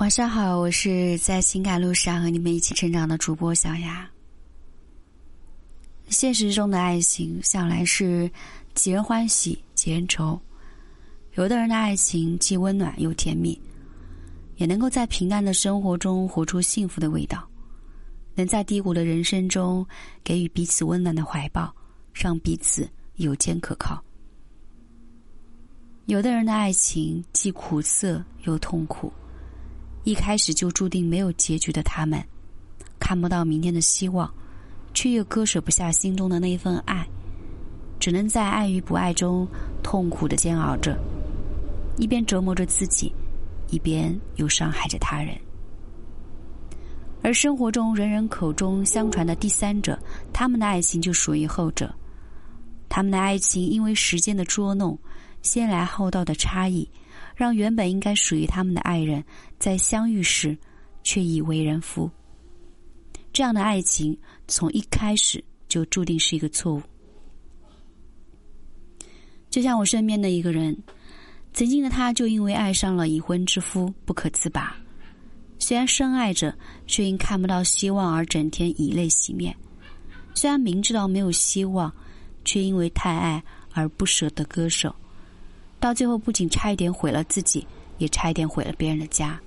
晚上好，我是在情感路上和你们一起成长的主播小雅。现实中的爱情向来是几人欢喜几人愁，有的人的爱情既温暖又甜蜜，也能够在平淡的生活中活出幸福的味道，能在低谷的人生中给予彼此温暖的怀抱，让彼此有肩可靠。有的人的爱情既苦涩又痛苦。一开始就注定没有结局的他们，看不到明天的希望，却又割舍不下心中的那份爱，只能在爱与不爱中痛苦的煎熬着，一边折磨着自己，一边又伤害着他人。而生活中人人口中相传的第三者，他们的爱情就属于后者，他们的爱情因为时间的捉弄，先来后到的差异。让原本应该属于他们的爱人，在相遇时却已为人夫。这样的爱情从一开始就注定是一个错误。就像我身边的一个人，曾经的他就因为爱上了已婚之夫不可自拔，虽然深爱着，却因看不到希望而整天以泪洗面；虽然明知道没有希望，却因为太爱而不舍得割舍。到最后，不仅差一点毁了自己，也差一点毁了别人的家。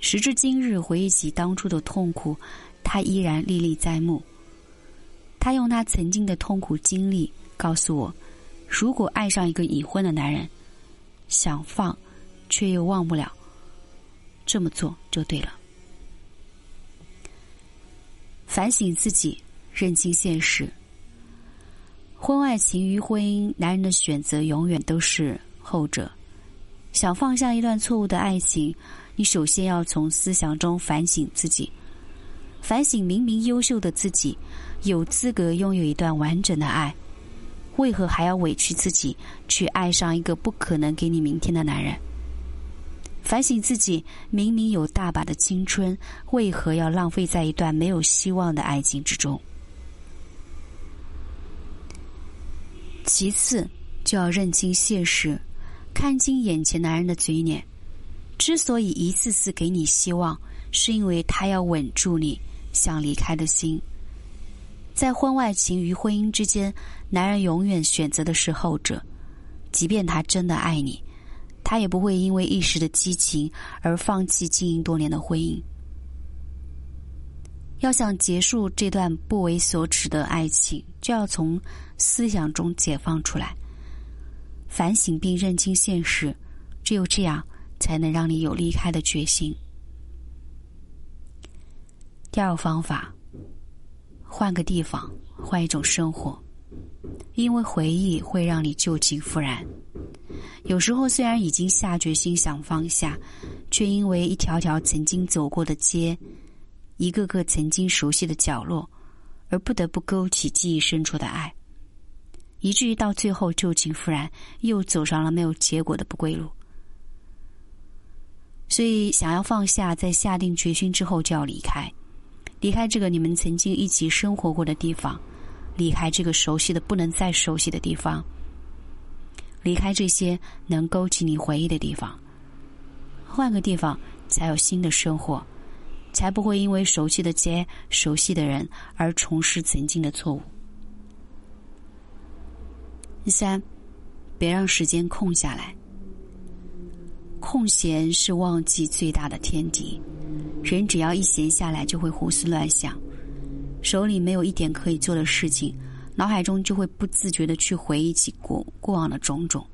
时至今日，回忆起当初的痛苦，他依然历历在目。他用他曾经的痛苦经历告诉我：如果爱上一个已婚的男人，想放，却又忘不了，这么做就对了。反省自己，认清现实。婚外情与婚姻，男人的选择永远都是后者。想放下一段错误的爱情，你首先要从思想中反省自己，反省明明优秀的自己，有资格拥有一段完整的爱，为何还要委屈自己去爱上一个不可能给你明天的男人？反省自己，明明有大把的青春，为何要浪费在一段没有希望的爱情之中？其次，就要认清现实，看清眼前男人的嘴脸。之所以一次次给你希望，是因为他要稳住你想离开的心。在婚外情与婚姻之间，男人永远选择的是后者。即便他真的爱你，他也不会因为一时的激情而放弃经营多年的婚姻。要想结束这段不为所耻的爱情，就要从思想中解放出来，反省并认清现实，只有这样，才能让你有离开的决心。第二个方法，换个地方，换一种生活，因为回忆会让你旧情复燃。有时候虽然已经下决心想放下，却因为一条条曾经走过的街。一个个曾经熟悉的角落，而不得不勾起记忆深处的爱，以至于到最后旧情复燃，又走上了没有结果的不归路。所以，想要放下，在下定决心之后就要离开，离开这个你们曾经一起生活过的地方，离开这个熟悉的不能再熟悉的地方，离开这些能勾起你回忆的地方，换个地方，才有新的生活。才不会因为熟悉的街、熟悉的人而重拾曾经的错误。第三，别让时间空下来。空闲是忘记最大的天敌。人只要一闲下来，就会胡思乱想，手里没有一点可以做的事情，脑海中就会不自觉的去回忆起过过往的种种。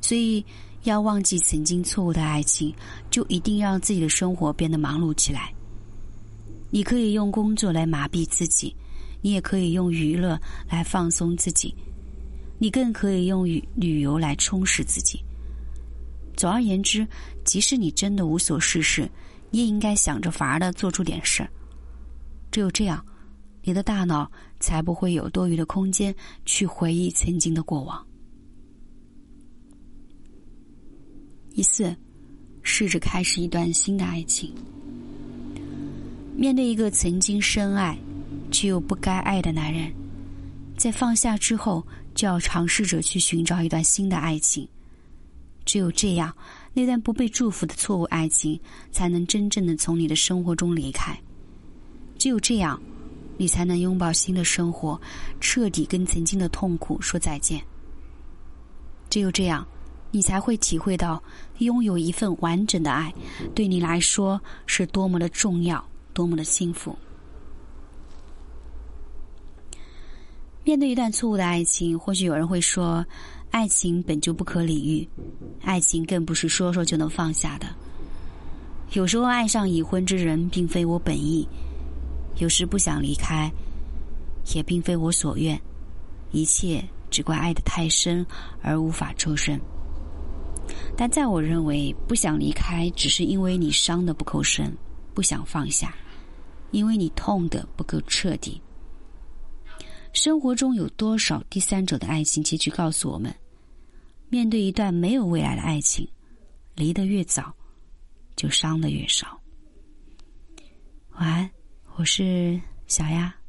所以。要忘记曾经错误的爱情，就一定让自己的生活变得忙碌起来。你可以用工作来麻痹自己，你也可以用娱乐来放松自己，你更可以用旅旅游来充实自己。总而言之，即使你真的无所事事，你也应该想着法儿的做出点事儿。只有这样，你的大脑才不会有多余的空间去回忆曾经的过往。第四，试着开始一段新的爱情。面对一个曾经深爱却又不该爱的男人，在放下之后，就要尝试着去寻找一段新的爱情。只有这样，那段不被祝福的错误爱情，才能真正的从你的生活中离开。只有这样，你才能拥抱新的生活，彻底跟曾经的痛苦说再见。只有这样，你才会体会到拥有一份完整的爱，对你来说是多么的重要，多么的幸福。面对一段错误的爱情，或许有人会说。爱情本就不可理喻，爱情更不是说说就能放下的。有时候爱上已婚之人，并非我本意；有时不想离开，也并非我所愿。一切只怪爱得太深而无法抽身。但在我认为，不想离开，只是因为你伤得不够深，不想放下，因为你痛得不够彻底。生活中有多少第三者的爱情结局告诉我们？面对一段没有未来的爱情，离得越早，就伤得越少。晚安，我是小丫。